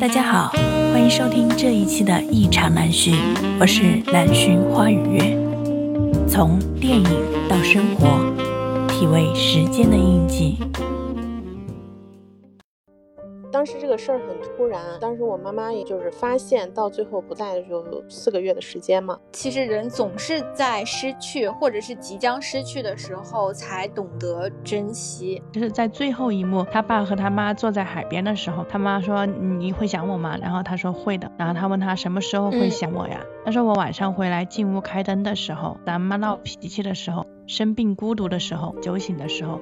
大家好，欢迎收听这一期的《异常难寻》，我是南巡花语月。从电影到生活，体味时间的印记。当时这个事儿很突然，当时我妈妈也就是发现到最后不在的时候，四个月的时间嘛。其实人总是在失去或者是即将失去的时候才懂得珍惜。就是在最后一幕，他爸和他妈坐在海边的时候，他妈说：“你会想我吗？”然后他说：“会的。”然后他问他什么时候会想我呀？他说：“我晚上回来进屋开灯的时候，咱妈闹脾气的时候，生病孤独的时候，酒醒的时候。”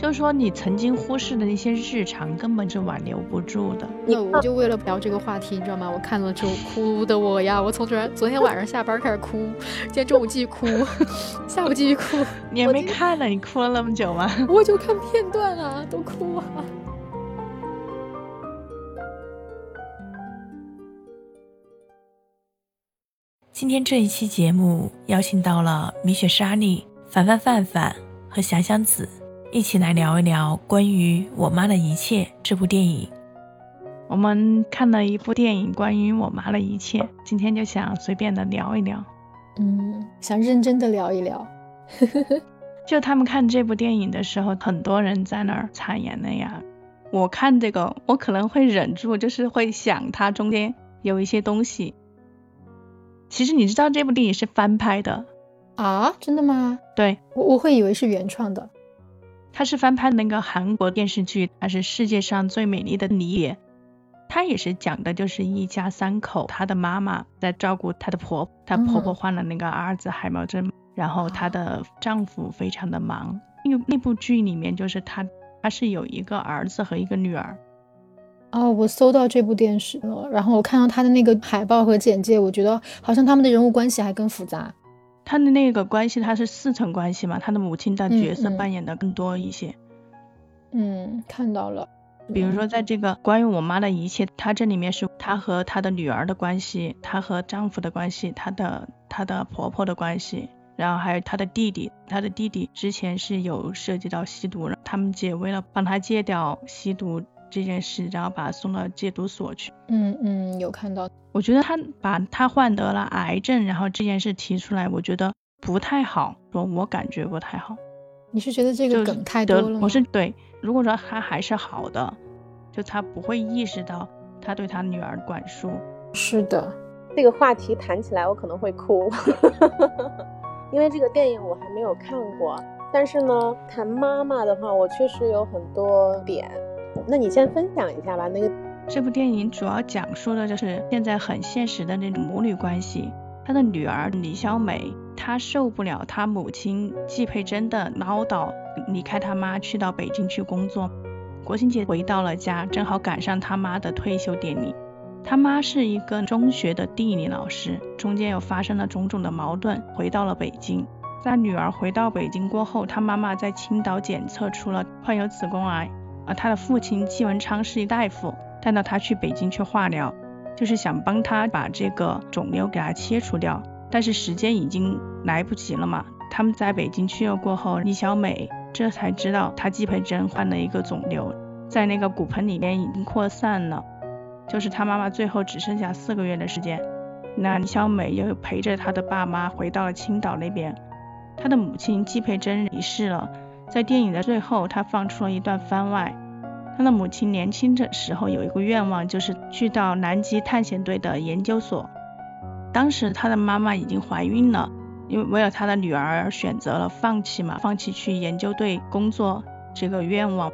就是说，你曾经忽视的那些日常，根本就挽留不住的。那我就为了聊这个话题，你知道吗？我看了之后哭的我呀，我从昨昨天晚上下班开始哭，今天中午继续哭，下午继续哭。你还没看呢，你哭了那么久吗？我就看片段啊，都哭啊。今天这一期节目邀请到了米雪、莎莉、凡凡、范范。和祥祥子一起来聊一聊关于我妈的一切这部电影。我们看了一部电影，关于我妈的一切，今天就想随便的聊一聊。嗯，想认真的聊一聊。就他们看这部电影的时候，很多人在那儿擦眼泪呀。我看这个，我可能会忍住，就是会想它中间有一些东西。其实你知道这部电影是翻拍的。啊，真的吗？对，我我会以为是原创的。它是翻拍的那个韩国电视剧，它是世界上最美丽的你也。它也是讲的就是一家三口，她的妈妈在照顾她的婆婆，她婆婆患了那个阿尔兹海默症，然后她的丈夫非常的忙。因为那部剧里面就是她，她是有一个儿子和一个女儿。哦，我搜到这部电视了，然后我看到他的那个海报和简介，我觉得好像他们的人物关系还更复杂。他的那个关系，他是四层关系嘛？他的母亲的角色扮演的更多一些。嗯，看到了。比如说，在这个关于我妈的一切，她这里面是她和她的女儿的关系，她和丈夫的关系，她的她的婆婆的关系，然后还有她的弟弟，她的弟弟之前是有涉及到吸毒了，他们姐为了帮她戒掉吸毒。这件事，然后把他送到戒毒所去。嗯嗯，有看到。我觉得他把他患得了癌症，然后这件事提出来，我觉得不太好。说我感觉不太好。你是觉得这个梗太多了？我是对。如果说他还是好的，就他不会意识到他对他女儿管束。是的，这个话题谈起来我可能会哭，因为这个电影我还没有看过。但是呢，谈妈妈的话，我确实有很多点。那你先分享一下吧。那个这部电影主要讲述的就是现在很现实的那种母女关系。他的女儿李小美，她受不了她母亲季佩珍的唠叨，离开他妈去到北京去工作。国庆节回到了家，正好赶上他妈的退休典礼。他妈是一个中学的地理老师，中间又发生了种种的矛盾，回到了北京。在女儿回到北京过后，她妈妈在青岛检测出了患有子宫癌。他的父亲季文昌是一大夫，带到他去北京去化疗，就是想帮他把这个肿瘤给他切除掉，但是时间已经来不及了嘛。他们在北京去了过后，李小美这才知道她季培珍患了一个肿瘤，在那个骨盆里面已经扩散了，就是她妈妈最后只剩下四个月的时间。那李小美又陪着她的爸妈回到了青岛那边，她的母亲季培珍离世了。在电影的最后，他放出了一段番外。他的母亲年轻的时候有一个愿望，就是去到南极探险队的研究所。当时他的妈妈已经怀孕了，因为为了他的女儿选择了放弃嘛，放弃去研究队工作这个愿望。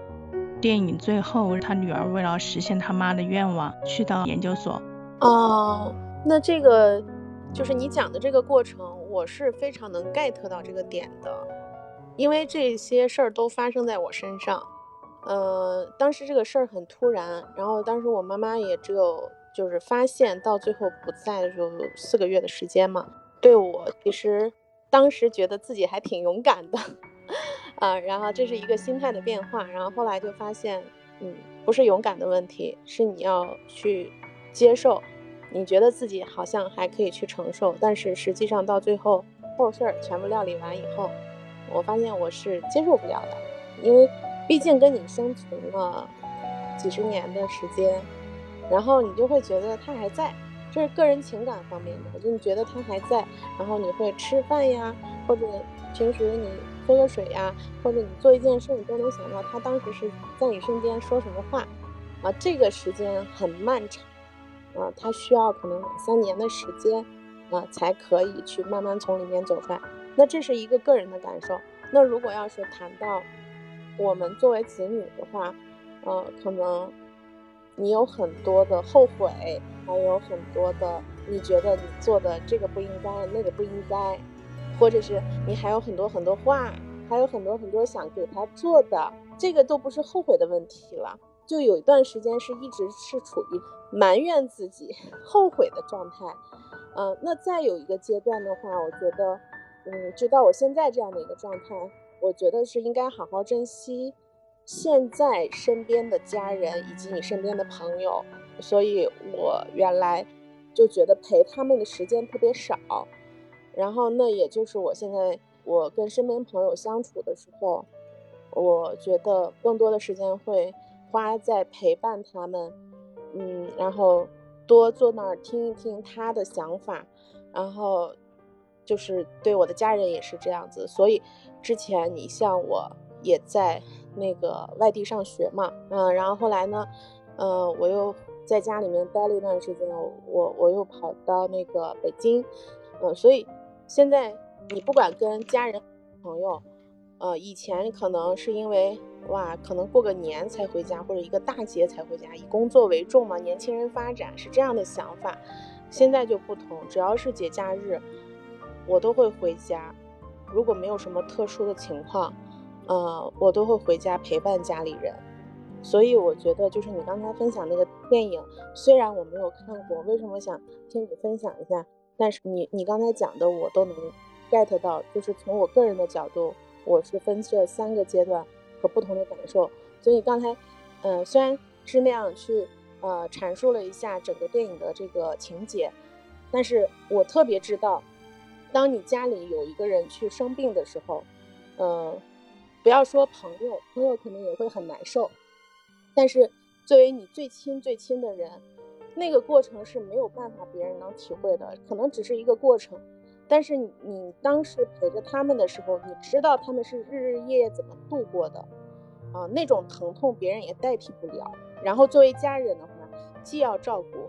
电影最后，他女儿为了实现他妈的愿望，去到研究所。哦，那这个就是你讲的这个过程，我是非常能 get 到这个点的。因为这些事儿都发生在我身上，呃，当时这个事儿很突然，然后当时我妈妈也只有就是发现到最后不在的时候四个月的时间嘛。对我其实当时觉得自己还挺勇敢的，啊，然后这是一个心态的变化，然后后来就发现，嗯，不是勇敢的问题，是你要去接受，你觉得自己好像还可以去承受，但是实际上到最后后事儿全部料理完以后。我发现我是接受不了的，因为毕竟跟你生存了几十年的时间，然后你就会觉得他还在，这是个人情感方面的，就你觉得他还在，然后你会吃饭呀，或者平时你喝个水呀，或者你做一件事，你都能想到他当时是在你身边说什么话，啊，这个时间很漫长，啊，他需要可能三年的时间，啊，才可以去慢慢从里面走出来。那这是一个个人的感受。那如果要是谈到我们作为子女的话，呃，可能你有很多的后悔，还有很多的你觉得你做的这个不应该，那个不应该，或者是你还有很多很多话，还有很多很多想给他做的，这个都不是后悔的问题了。就有一段时间是一直是处于埋怨自己、后悔的状态。嗯，那再有一个阶段的话，我觉得。嗯，就到我现在这样的一个状态，我觉得是应该好好珍惜现在身边的家人以及你身边的朋友。所以我原来就觉得陪他们的时间特别少，然后那也就是我现在我跟身边朋友相处的时候，我觉得更多的时间会花在陪伴他们，嗯，然后多坐那儿听一听他的想法，然后。就是对我的家人也是这样子，所以之前你像我也在那个外地上学嘛，嗯，然后后来呢，嗯，我又在家里面待了一段时间，我我又跑到那个北京，嗯，所以现在你不管跟家人朋友，呃，以前可能是因为哇，可能过个年才回家，或者一个大节才回家，以工作为重嘛，年轻人发展是这样的想法，现在就不同，只要是节假日。我都会回家，如果没有什么特殊的情况，呃，我都会回家陪伴家里人。所以我觉得，就是你刚才分享那个电影，虽然我没有看过，为什么想听你分享一下？但是你你刚才讲的，我都能 get 到，就是从我个人的角度，我是分这三个阶段和不同的感受。所以刚才，嗯，虽然是那样去呃阐述了一下整个电影的这个情节，但是我特别知道。当你家里有一个人去生病的时候，嗯，不要说朋友，朋友可能也会很难受。但是作为你最亲最亲的人，那个过程是没有办法别人能体会的，可能只是一个过程。但是你当时陪着他们的时候，你知道他们是日日夜夜怎么度过的，啊，那种疼痛别人也代替不了。然后作为家人的话，既要照顾，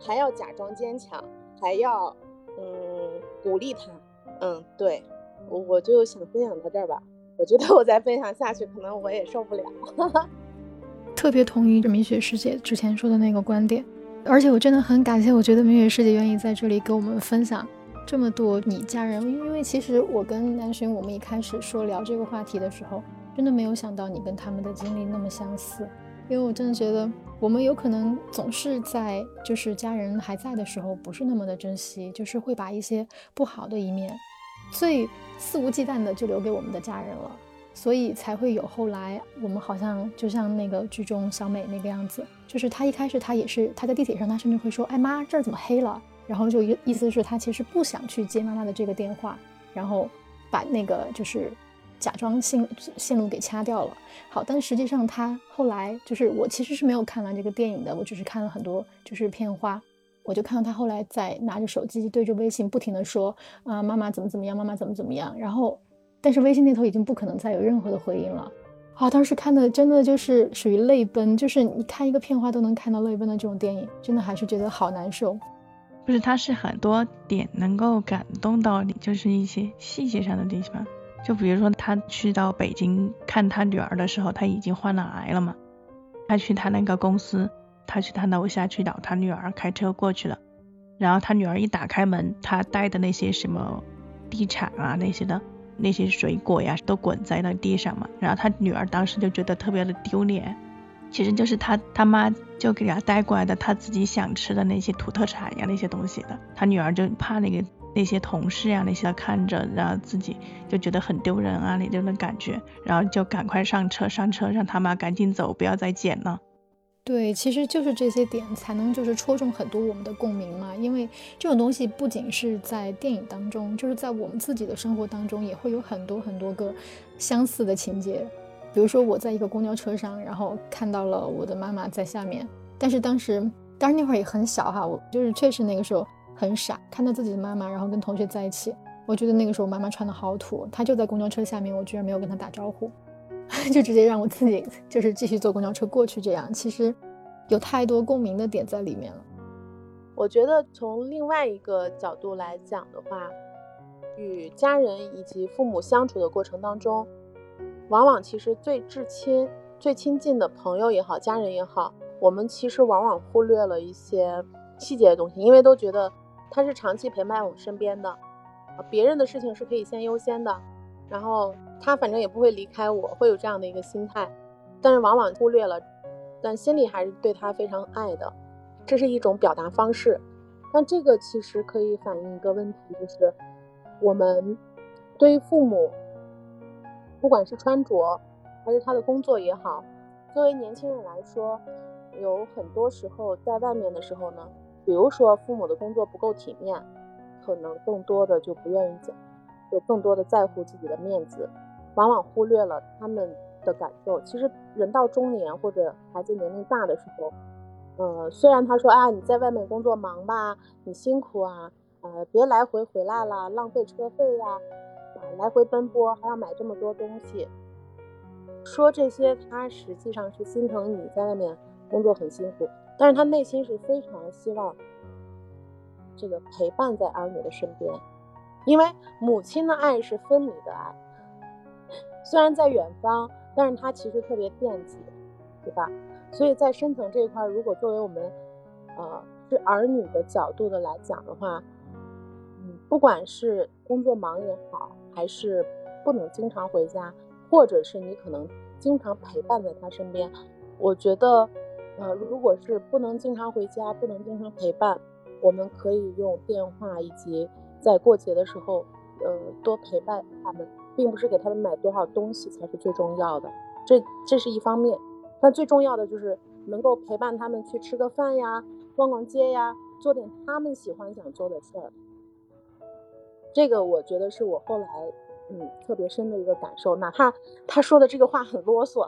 还要假装坚强，还要。鼓励他。嗯，对，我我就想分享到这儿吧。我觉得我再分享下去，可能我也受不了。特别同意米雪师姐之前说的那个观点，而且我真的很感谢，我觉得米雪师姐愿意在这里给我们分享这么多你家人。因为其实我跟南浔，我们一开始说聊这个话题的时候，真的没有想到你跟他们的经历那么相似。因为我真的觉得，我们有可能总是在就是家人还在的时候，不是那么的珍惜，就是会把一些不好的一面，最肆无忌惮的就留给我们的家人了，所以才会有后来我们好像就像那个剧中小美那个样子，就是她一开始她也是她在地铁上，她甚至会说：“哎妈，这儿怎么黑了？”然后就意意思是她其实不想去接妈妈的这个电话，然后把那个就是。假装线线路给掐掉了，好，但实际上他后来就是我其实是没有看完这个电影的，我只是看了很多就是片花，我就看到他后来在拿着手机对着微信不停的说啊妈妈怎么怎么样，妈妈怎么怎么样，然后但是微信那头已经不可能再有任何的回应了，啊，当时看的真的就是属于泪奔，就是你看一个片花都能看到泪奔的这种电影，真的还是觉得好难受。不是，它是很多点能够感动到你，就是一些细节上的地方。就比如说，他去到北京看他女儿的时候，他已经患了癌了嘛。他去他那个公司，他去他楼下去找他女儿，开车过去了。然后他女儿一打开门，他带的那些什么地产啊那些的那些水果呀，都滚在了地上嘛。然后他女儿当时就觉得特别的丢脸，其实就是他他妈就给他带过来的他自己想吃的那些土特产呀那些东西的。他女儿就怕那个。那些同事啊，那些看着，然后自己就觉得很丢人啊，那种的感觉，然后就赶快上车，上车让他妈赶紧走，不要再捡了。对，其实就是这些点才能就是戳中很多我们的共鸣嘛，因为这种东西不仅是在电影当中，就是在我们自己的生活当中也会有很多很多个相似的情节。比如说我在一个公交车上，然后看到了我的妈妈在下面，但是当时当时那会儿也很小哈，我就是确实那个时候很傻，看到自己的妈妈，然后跟同学在一起，我觉得那个时候妈妈穿的好土，她就在公交车下面，我居然没有跟她打招呼，就直接让我自己就是继续坐公交车过去，这样其实有太多共鸣的点在里面了。我觉得从另外一个角度来讲的话，与家人以及父母相处的过程当中，往往其实最至亲、最亲近的朋友也好，家人也好。我们其实往往忽略了一些细节的东西，因为都觉得他是长期陪伴我们身边的，啊，别人的事情是可以先优先的，然后他反正也不会离开我，会有这样的一个心态，但是往往忽略了，但心里还是对他非常爱的，这是一种表达方式，但这个其实可以反映一个问题，就是我们对于父母，不管是穿着还是他的工作也好，作为年轻人来说。有很多时候在外面的时候呢，比如说父母的工作不够体面，可能更多的就不愿意讲，就更多的在乎自己的面子，往往忽略了他们的感受。其实人到中年或者孩子年龄大的时候，呃，虽然他说啊你在外面工作忙吧，你辛苦啊，呃，别来回回来了，浪费车费呀，啊，来回奔波还要买这么多东西，说这些他实际上是心疼你在外面。工作很辛苦，但是他内心是非常希望这个陪伴在儿女的身边，因为母亲的爱是分离的爱，虽然在远方，但是他其实特别惦记，对吧？所以在深层这一块，如果作为我们呃是儿女的角度的来讲的话，嗯，不管是工作忙也好，还是不能经常回家，或者是你可能经常陪伴在他身边，我觉得。呃，如果是不能经常回家，不能经常陪伴，我们可以用电话以及在过节的时候，呃，多陪伴他们，并不是给他们买多少东西才是最重要的，这这是一方面，但最重要的就是能够陪伴他们去吃个饭呀，逛逛街呀，做点他们喜欢想做的事儿。这个我觉得是我后来嗯特别深的一个感受，哪怕他说的这个话很啰嗦，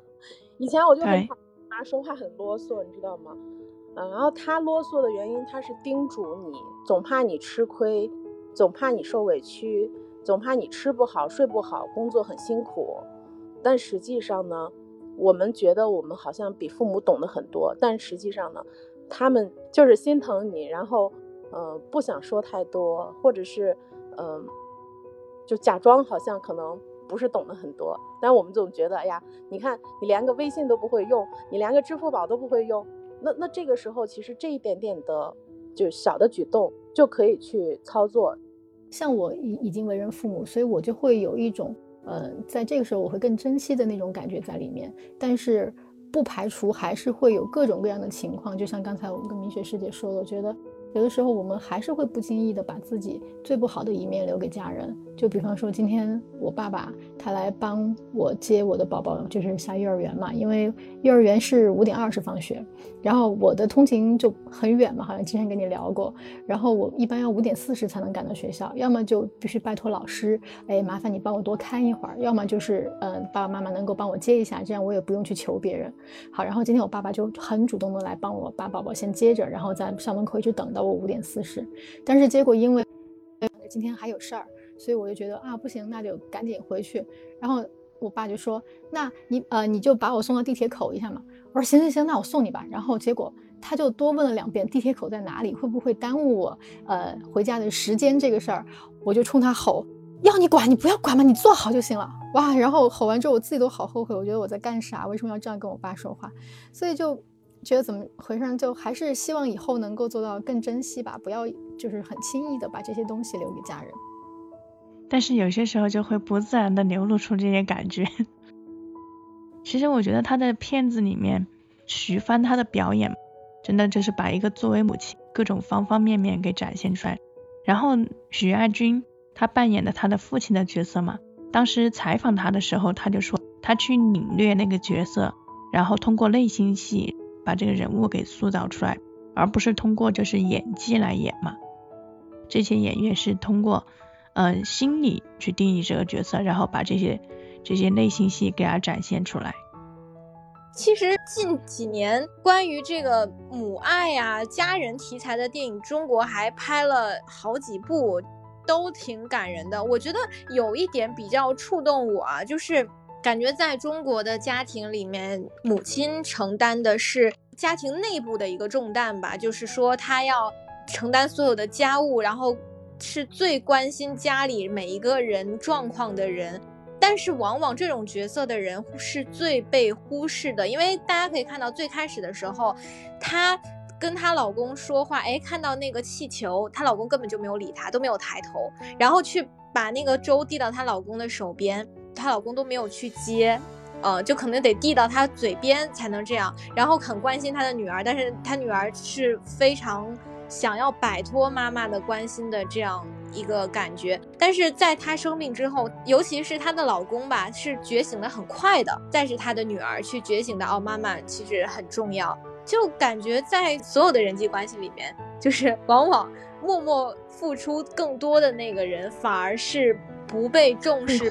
以前我就很。他说话很啰嗦，你知道吗？嗯，然后他啰嗦的原因，他是叮嘱你，总怕你吃亏，总怕你受委屈，总怕你吃不好、睡不好，工作很辛苦。但实际上呢，我们觉得我们好像比父母懂得很多，但实际上呢，他们就是心疼你，然后，嗯，不想说太多，或者是，嗯，就假装好像可能。不是懂得很多，但我们总觉得，哎呀，你看你连个微信都不会用，你连个支付宝都不会用，那那这个时候其实这一点点的就小的举动就可以去操作。像我已已经为人父母，所以我就会有一种，呃，在这个时候我会更珍惜的那种感觉在里面。但是不排除还是会有各种各样的情况，就像刚才我们跟明雪师姐说的，我觉得。有的时候，我们还是会不经意的把自己最不好的一面留给家人。就比方说，今天我爸爸他来帮我接我的宝宝，就是下幼儿园嘛。因为幼儿园是五点二十放学，然后我的通勤就很远嘛，好像之前跟你聊过。然后我一般要五点四十才能赶到学校，要么就必须拜托老师，哎，麻烦你帮我多看一会儿；要么就是，嗯，爸爸妈妈能够帮我接一下，这样我也不用去求别人。好，然后今天我爸爸就很主动的来帮我把宝宝先接着，然后在校门口一直等到。我五点四十，但是结果因为今天还有事儿，所以我就觉得啊不行，那就赶紧回去。然后我爸就说：“那你呃你就把我送到地铁口一下嘛。”我说：“行行行，那我送你吧。”然后结果他就多问了两遍地铁口在哪里，会不会耽误我呃回家的时间这个事儿，我就冲他吼：“要你管你不要管嘛，你做好就行了。”哇！然后吼完之后我自己都好后悔，我觉得我在干啥？为什么要这样跟我爸说话？所以就。觉得怎么回事？就还是希望以后能够做到更珍惜吧，不要就是很轻易的把这些东西留给家人。但是有些时候就会不自然的流露出这些感觉。其实我觉得他的片子里面，徐帆他的表演真的就是把一个作为母亲各种方方面面给展现出来。然后许亚军他扮演的他的父亲的角色嘛，当时采访他的时候，他就说他去领略那个角色，然后通过内心戏。把这个人物给塑造出来，而不是通过就是演技来演嘛。这些演员是通过嗯心理去定义这个角色，然后把这些这些内心戏给他展现出来。其实近几年关于这个母爱呀、家人题材的电影，中国还拍了好几部，都挺感人的。我觉得有一点比较触动我啊，就是感觉在中国的家庭里面，母亲承担的是家庭内部的一个重担吧，就是说她要承担所有的家务，然后是最关心家里每一个人状况的人。但是往往这种角色的人是最被忽视的，因为大家可以看到最开始的时候，她跟她老公说话，哎，看到那个气球，她老公根本就没有理她，都没有抬头，然后去把那个粥递到她老公的手边，她老公都没有去接，呃，就可能得递到她嘴边才能这样，然后很关心她的女儿，但是她女儿是非常想要摆脱妈妈的关心的这样。一个感觉，但是在她生病之后，尤其是她的老公吧，是觉醒的很快的。再是她的女儿去觉醒的，哦，妈妈其实很重要。就感觉在所有的人际关系里面，就是往往默默付出更多的那个人，反而是不被重视。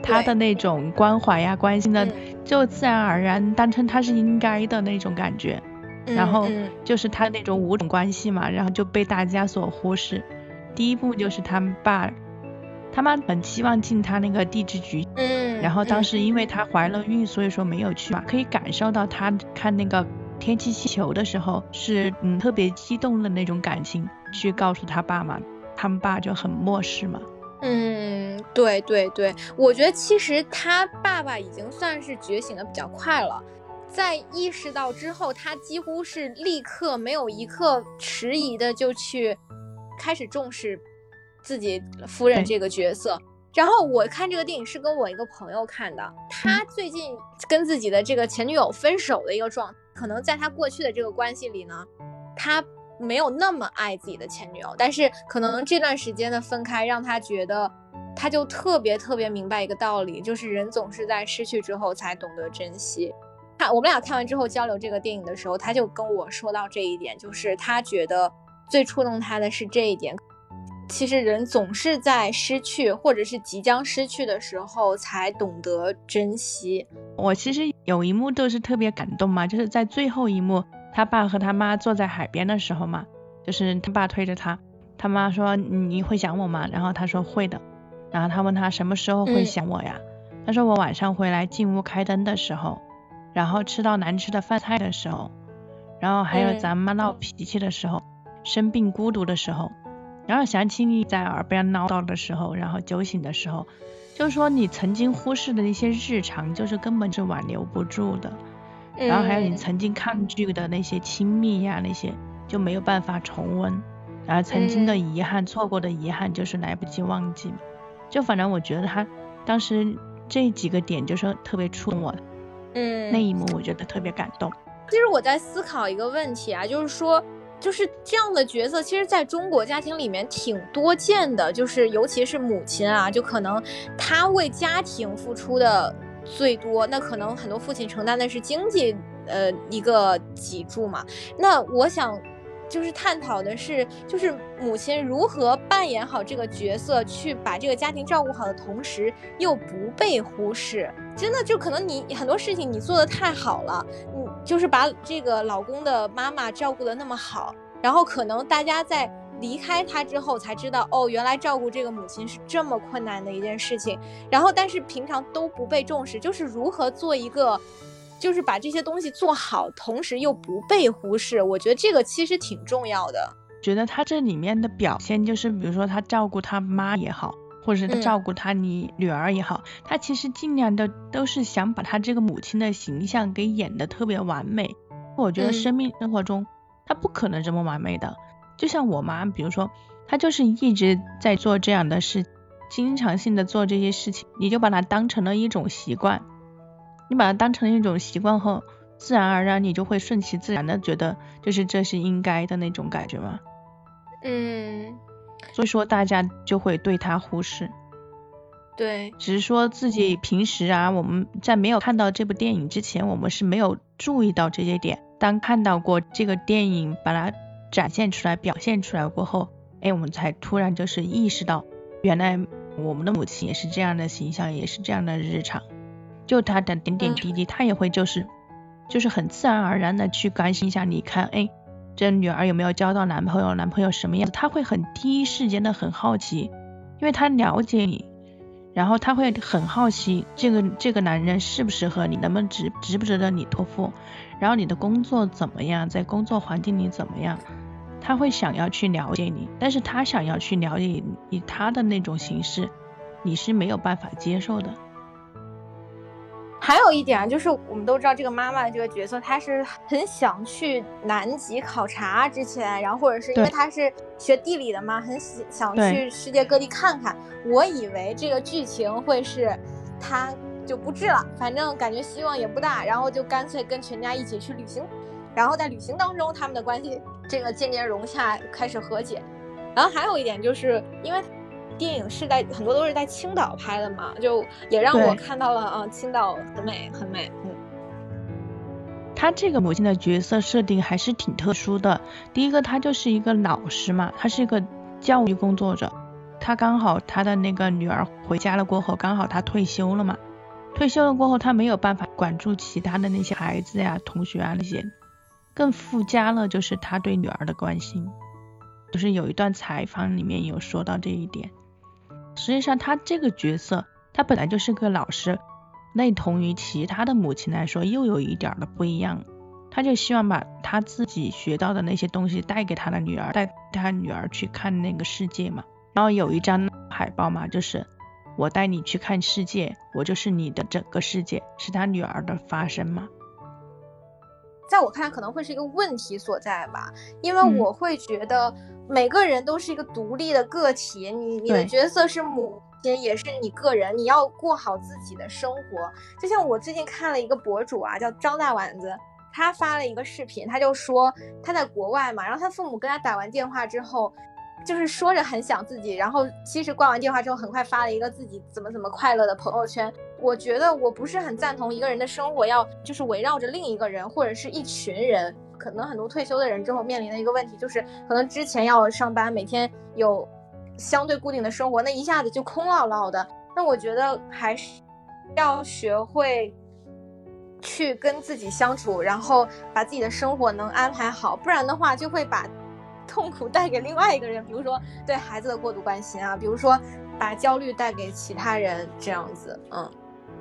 他的那种关怀呀、关心的，就自然而然当成他是应该的那种感觉。然后就是他那种五种关系嘛，然后就被大家所忽视。第一步就是他爸，他妈很期望进他那个地质局，嗯，然后当时因为她怀了孕，所以说没有去嘛，可以感受到他看那个天气气球的时候是嗯特别激动的那种感情，去告诉他爸嘛，他们爸就很漠视嘛。嗯，对对对，我觉得其实他爸爸已经算是觉醒的比较快了，在意识到之后，他几乎是立刻没有一刻迟疑的就去。开始重视自己夫人这个角色，然后我看这个电影是跟我一个朋友看的，他最近跟自己的这个前女友分手的一个状，可能在他过去的这个关系里呢，他没有那么爱自己的前女友，但是可能这段时间的分开让他觉得，他就特别特别明白一个道理，就是人总是在失去之后才懂得珍惜。看我们俩看完之后交流这个电影的时候，他就跟我说到这一点，就是他觉得。最触动他的是这一点，其实人总是在失去或者是即将失去的时候才懂得珍惜。我其实有一幕都是特别感动嘛，就是在最后一幕，他爸和他妈坐在海边的时候嘛，就是他爸推着他，他妈说你会想我吗？然后他说会的，然后他问他什么时候会想我呀？他说我晚上回来进屋开灯的时候，然后吃到难吃的饭菜的时候，然后还有咱妈闹脾气的时候。生病孤独的时候，然后想起你在耳边唠叨的时候，然后酒醒的时候，就是说你曾经忽视的那些日常，就是根本就挽留不住的。然后还有你曾经抗拒的那些亲密呀，那些就没有办法重温。然后曾经的遗憾，错过的遗憾，就是来不及忘记。就反正我觉得他当时这几个点就是特别触动我。嗯，那一幕我觉得特别感动。其实我在思考一个问题啊，就是说。就是这样的角色，其实在中国家庭里面挺多见的，就是尤其是母亲啊，就可能她为家庭付出的最多，那可能很多父亲承担的是经济呃一个脊柱嘛。那我想。就是探讨的是，就是母亲如何扮演好这个角色，去把这个家庭照顾好的同时，又不被忽视。真的，就可能你很多事情你做的太好了，你就是把这个老公的妈妈照顾的那么好，然后可能大家在离开他之后才知道，哦，原来照顾这个母亲是这么困难的一件事情。然后，但是平常都不被重视，就是如何做一个。就是把这些东西做好，同时又不被忽视，我觉得这个其实挺重要的。觉得他这里面的表现，就是比如说他照顾他妈也好，或者是他照顾他你女儿也好，他其实尽量的都是想把他这个母亲的形象给演得特别完美。我觉得生命生活中他不可能这么完美的。就像我妈，比如说她就是一直在做这样的事，经常性的做这些事情，你就把它当成了一种习惯。你把它当成一种习惯后，自然而然你就会顺其自然的觉得，就是这是应该的那种感觉吗？嗯，所以说大家就会对他忽视。对，只是说自己平时啊，我们在没有看到这部电影之前，我们是没有注意到这些点。当看到过这个电影，把它展现出来、表现出来过后，哎，我们才突然就是意识到，原来我们的母亲也是这样的形象，也是这样的日常。就他的点点滴滴，他也会就是就是很自然而然的去关心一下，你看，哎，这女儿有没有交到男朋友，男朋友什么样子，他会很第一时间的很好奇，因为他了解你，然后他会很好奇这个这个男人适不适合你，能不能值值不值得你托付，然后你的工作怎么样，在工作环境里怎么样，他会想要去了解你，但是他想要去了解你，以他的那种形式，你是没有办法接受的。还有一点啊，就是我们都知道这个妈妈的这个角色，她是很想去南极考察之前，然后或者是因为她是学地理的嘛，很想去世界各地看看。我以为这个剧情会是她就不治了，反正感觉希望也不大，然后就干脆跟全家一起去旅行，然后在旅行当中他们的关系这个渐渐融洽，开始和解。然后还有一点就是因为。电影是在很多都是在青岛拍的嘛，就也让我看到了啊，青岛很美很美。嗯，他这个母亲的角色设定还是挺特殊的。第一个，他就是一个老师嘛，他是一个教育工作者。他刚好他的那个女儿回家了过后，刚好他退休了嘛。退休了过后，他没有办法管住其他的那些孩子呀、同学啊那些，更附加了就是他对女儿的关心。就是有一段采访里面有说到这一点。实际上，他这个角色，他本来就是个老师，类同于其他的母亲来说，又有一点的不一样。他就希望把他自己学到的那些东西带给他的女儿，带他女儿去看那个世界嘛。然后有一张海报嘛，就是我带你去看世界，我就是你的整个世界，是他女儿的发声嘛。在我看来，可能会是一个问题所在吧，因为我会觉得。每个人都是一个独立的个体，你你的角色是母亲，也是你个人，你要过好自己的生活。就像我最近看了一个博主啊，叫张大丸子，他发了一个视频，他就说他在国外嘛，然后他父母跟他打完电话之后，就是说着很想自己，然后其实挂完电话之后，很快发了一个自己怎么怎么快乐的朋友圈。我觉得我不是很赞同一个人的生活要就是围绕着另一个人或者是一群人。可能很多退休的人之后面临的一个问题就是，可能之前要上班，每天有相对固定的生活，那一下子就空落落的。那我觉得还是要学会去跟自己相处，然后把自己的生活能安排好，不然的话就会把痛苦带给另外一个人，比如说对孩子的过度关心啊，比如说把焦虑带给其他人这样子，嗯。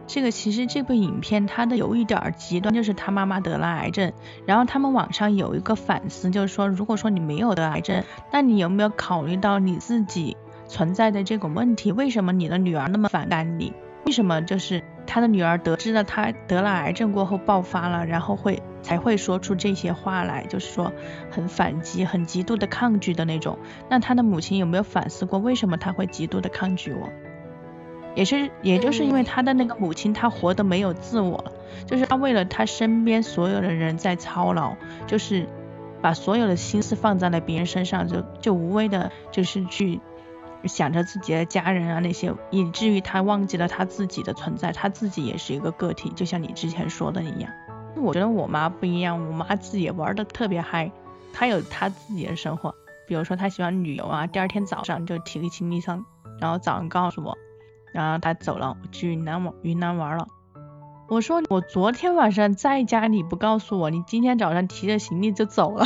这个其实这部影片它的有一点极端，就是他妈妈得了癌症，然后他们网上有一个反思，就是说如果说你没有得癌症，那你有没有考虑到你自己存在的这种问题？为什么你的女儿那么反感你？为什么就是他的女儿得知了他得了癌症过后爆发了，然后会才会说出这些话来，就是说很反击、很极度的抗拒的那种？那他的母亲有没有反思过，为什么他会极度的抗拒我？也是，也就是因为他的那个母亲，她活得没有自我了，就是她为了他身边所有的人在操劳，就是把所有的心思放在了别人身上，就就无谓的，就是去想着自己的家人啊那些，以至于他忘记了他自己的存在，他自己也是一个个体，就像你之前说的一样。我觉得我妈不一样，我妈自己玩的特别嗨，她有她自己的生活，比如说她喜欢旅游啊，第二天早上就提个行李箱，然后早上告诉我。然后他走了，去云南玩云南玩了。我说我昨天晚上在家，你不告诉我，你今天早上提着行李就走了。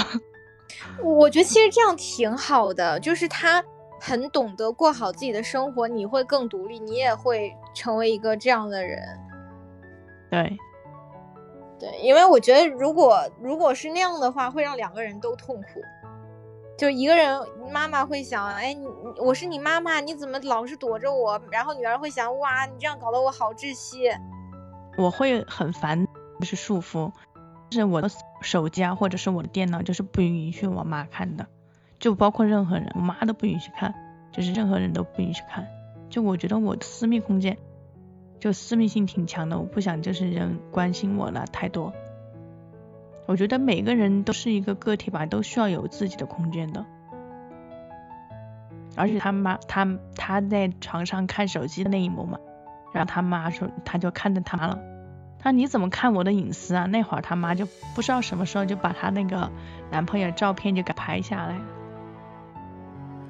我觉得其实这样挺好的，就是他很懂得过好自己的生活，你会更独立，你也会成为一个这样的人。对，对，因为我觉得如果如果是那样的话，会让两个人都痛苦。就一个人，妈妈会想，哎，你我是你妈妈，你怎么老是躲着我？然后女儿会想，哇，你这样搞得我好窒息。我会很烦，就是束缚，是我的手机啊，或者是我的电脑，就是不允许我妈看的，就包括任何人，我妈都不允许看，就是任何人都不允许看。就我觉得我的私密空间，就私密性挺强的，我不想就是人关心我了太多。我觉得每个人都是一个个体吧，都需要有自己的空间的。而且他妈他他在床上看手机的那一幕嘛，然后他妈说他就看着他了，他说你怎么看我的隐私啊？那会儿他妈就不知道什么时候就把他那个男朋友照片就给拍下来。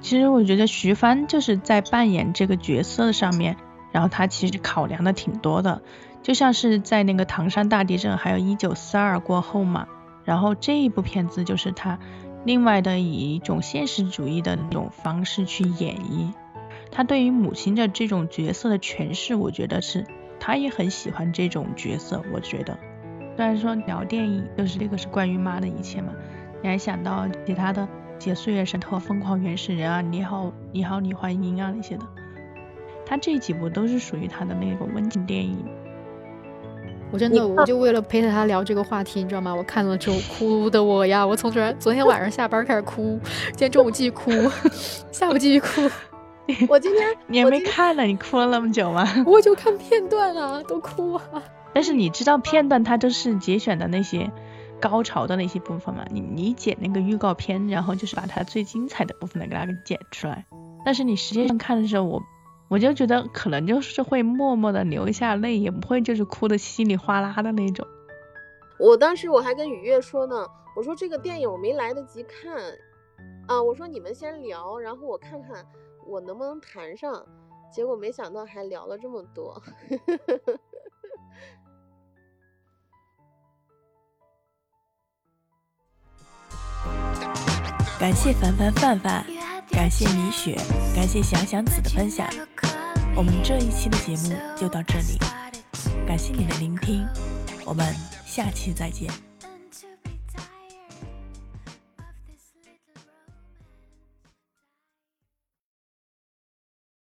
其实我觉得徐帆就是在扮演这个角色上面，然后他其实考量的挺多的。就像是在那个唐山大地震，还有一九四二过后嘛，然后这一部片子就是他另外的以一种现实主义的那种方式去演绎，他对于母亲的这种角色的诠释，我觉得是他也很喜欢这种角色，我觉得。虽然说聊电影就是这个是关于妈的一切嘛，你还想到其他的《解岁月神偷》《疯狂原始人》啊，你好你好李焕英啊那些的，他这几部都是属于他的那个温情电影。我真的，我就为了陪着他聊这个话题，你知道吗？我看了之后哭的我呀，我从昨昨天晚上下班开始哭，今天中午继续哭，下午继续哭。我今天 你还没看呢，你哭了那么久吗？我就看片段啊，都哭啊。但是你知道片段它都是节选的那些高潮的那些部分吗？你你剪那个预告片，然后就是把它最精彩的部分给它给剪出来。但是你实际上看的时候，我。我就觉得可能就是会默默的流一下泪，也不会就是哭的稀里哗啦的那种。我当时我还跟雨月说呢，我说这个电影我没来得及看啊，我说你们先聊，然后我看看我能不能谈上。结果没想到还聊了这么多。感谢凡凡范范。感谢米雪，感谢想想子的分享。我们这一期的节目就到这里，感谢你的聆听，我们下期再见。